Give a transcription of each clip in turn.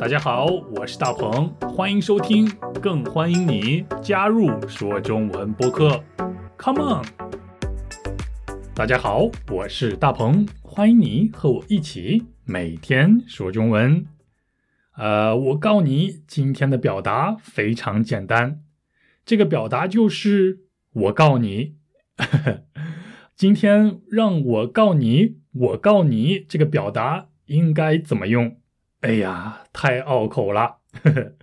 大家好，我是大鹏，欢迎收听，更欢迎你加入说中文播客。Come on！大家好，我是大鹏，欢迎你和我一起每天说中文。呃，我告你，今天的表达非常简单，这个表达就是我告你。今天让我告你，我告你，这个表达应该怎么用？哎呀，太拗口了。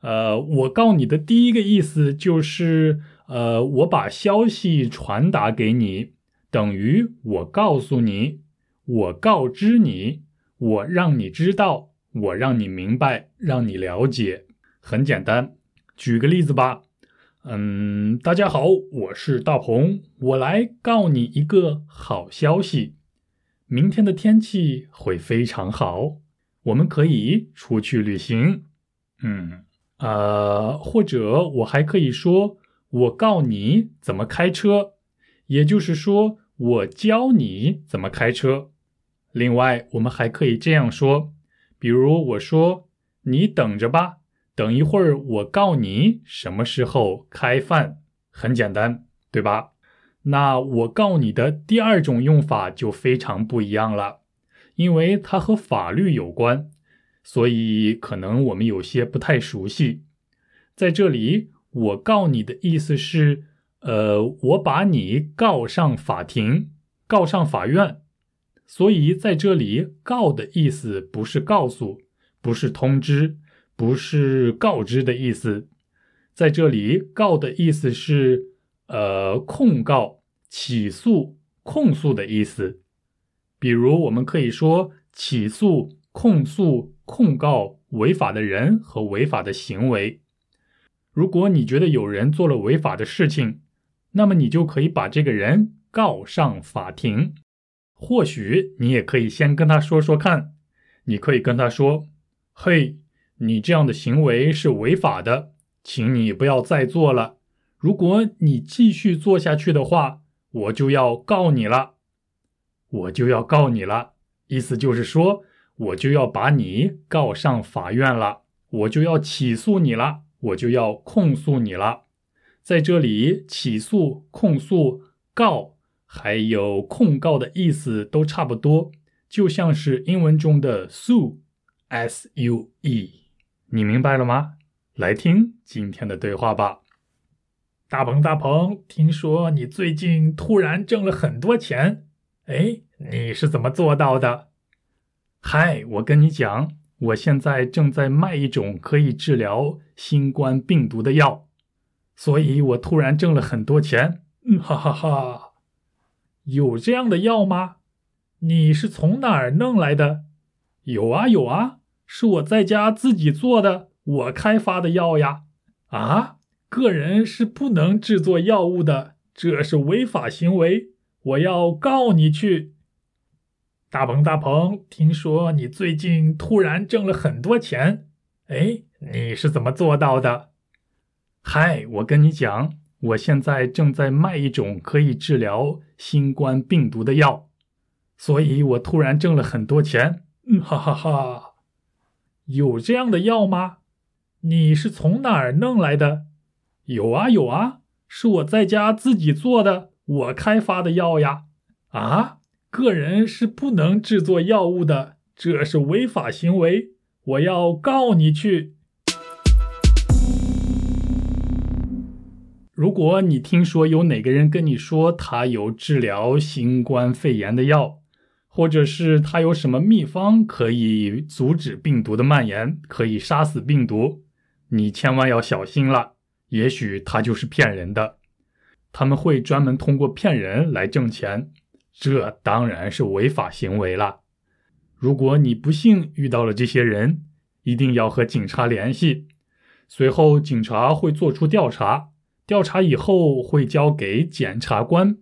呃，我告你的第一个意思就是，呃，我把消息传达给你，等于我告诉你，我告知你，我让你知道，我让你明白，让你了解。很简单，举个例子吧。嗯，大家好，我是大鹏，我来告你一个好消息，明天的天气会非常好。我们可以出去旅行，嗯，呃，或者我还可以说，我告你怎么开车，也就是说，我教你怎么开车。另外，我们还可以这样说，比如我说，你等着吧，等一会儿我告你什么时候开饭。很简单，对吧？那我告你的第二种用法就非常不一样了。因为它和法律有关，所以可能我们有些不太熟悉。在这里，我告你的意思是，呃，我把你告上法庭，告上法院。所以在这里，告的意思不是告诉，不是通知，不是告知的意思。在这里，告的意思是，呃，控告、起诉、控诉的意思。比如，我们可以说起诉、控诉、控告违法的人和违法的行为。如果你觉得有人做了违法的事情，那么你就可以把这个人告上法庭。或许你也可以先跟他说说看，你可以跟他说：“嘿，你这样的行为是违法的，请你不要再做了。如果你继续做下去的话，我就要告你了。”我就要告你了，意思就是说，我就要把你告上法院了，我就要起诉你了，我就要控诉你了。在这里，起诉、控诉、告，还有控告的意思都差不多，就像是英文中的 sue，s u e，你明白了吗？来听今天的对话吧。大鹏，大鹏，听说你最近突然挣了很多钱。哎，你是怎么做到的？嗨，我跟你讲，我现在正在卖一种可以治疗新冠病毒的药，所以我突然挣了很多钱。嗯，哈哈哈！有这样的药吗？你是从哪儿弄来的？有啊有啊，是我在家自己做的，我开发的药呀。啊，个人是不能制作药物的，这是违法行为。我要告你去，大鹏大鹏，听说你最近突然挣了很多钱，哎，你是怎么做到的？嗨，我跟你讲，我现在正在卖一种可以治疗新冠病毒的药，所以我突然挣了很多钱。嗯，哈哈哈，有这样的药吗？你是从哪儿弄来的？有啊有啊，是我在家自己做的。我开发的药呀，啊，个人是不能制作药物的，这是违法行为，我要告你去。如果你听说有哪个人跟你说他有治疗新冠肺炎的药，或者是他有什么秘方可以阻止病毒的蔓延，可以杀死病毒，你千万要小心了，也许他就是骗人的。他们会专门通过骗人来挣钱，这当然是违法行为了。如果你不幸遇到了这些人，一定要和警察联系。随后，警察会做出调查，调查以后会交给检察官，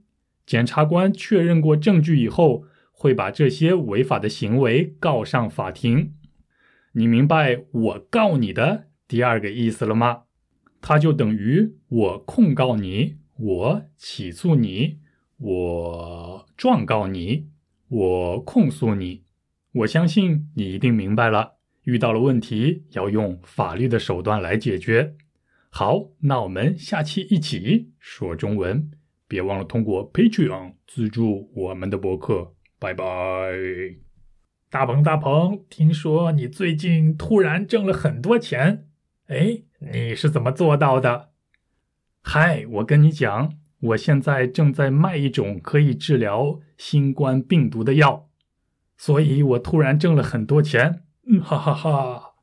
检察官确认过证据以后，会把这些违法的行为告上法庭。你明白我告你的第二个意思了吗？它就等于我控告你。我起诉你，我状告你，我控诉你。我相信你一定明白了，遇到了问题要用法律的手段来解决。好，那我们下期一起说中文，别忘了通过 Patreon 资助我们的博客。拜拜。大鹏，大鹏，听说你最近突然挣了很多钱，哎，你是怎么做到的？嗨，我跟你讲，我现在正在卖一种可以治疗新冠病毒的药，所以我突然挣了很多钱。嗯，哈哈哈。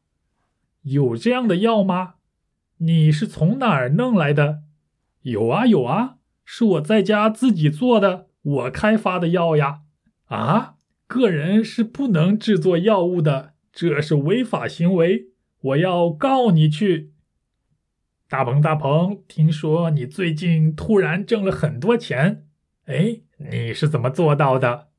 有这样的药吗？你是从哪儿弄来的？有啊，有啊，是我在家自己做的，我开发的药呀。啊？个人是不能制作药物的，这是违法行为，我要告你去。大鹏，大鹏，听说你最近突然挣了很多钱，哎，你是怎么做到的？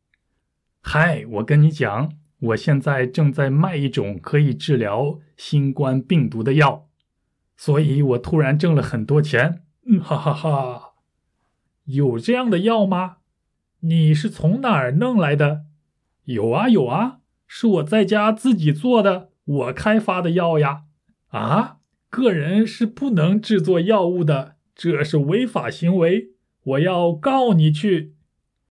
嗨，我跟你讲，我现在正在卖一种可以治疗新冠病毒的药，所以我突然挣了很多钱。嗯，哈哈哈。有这样的药吗？你是从哪儿弄来的？有啊有啊，是我在家自己做的，我开发的药呀！啊，个人是不能制作药物的，这是违法行为，我要告你去。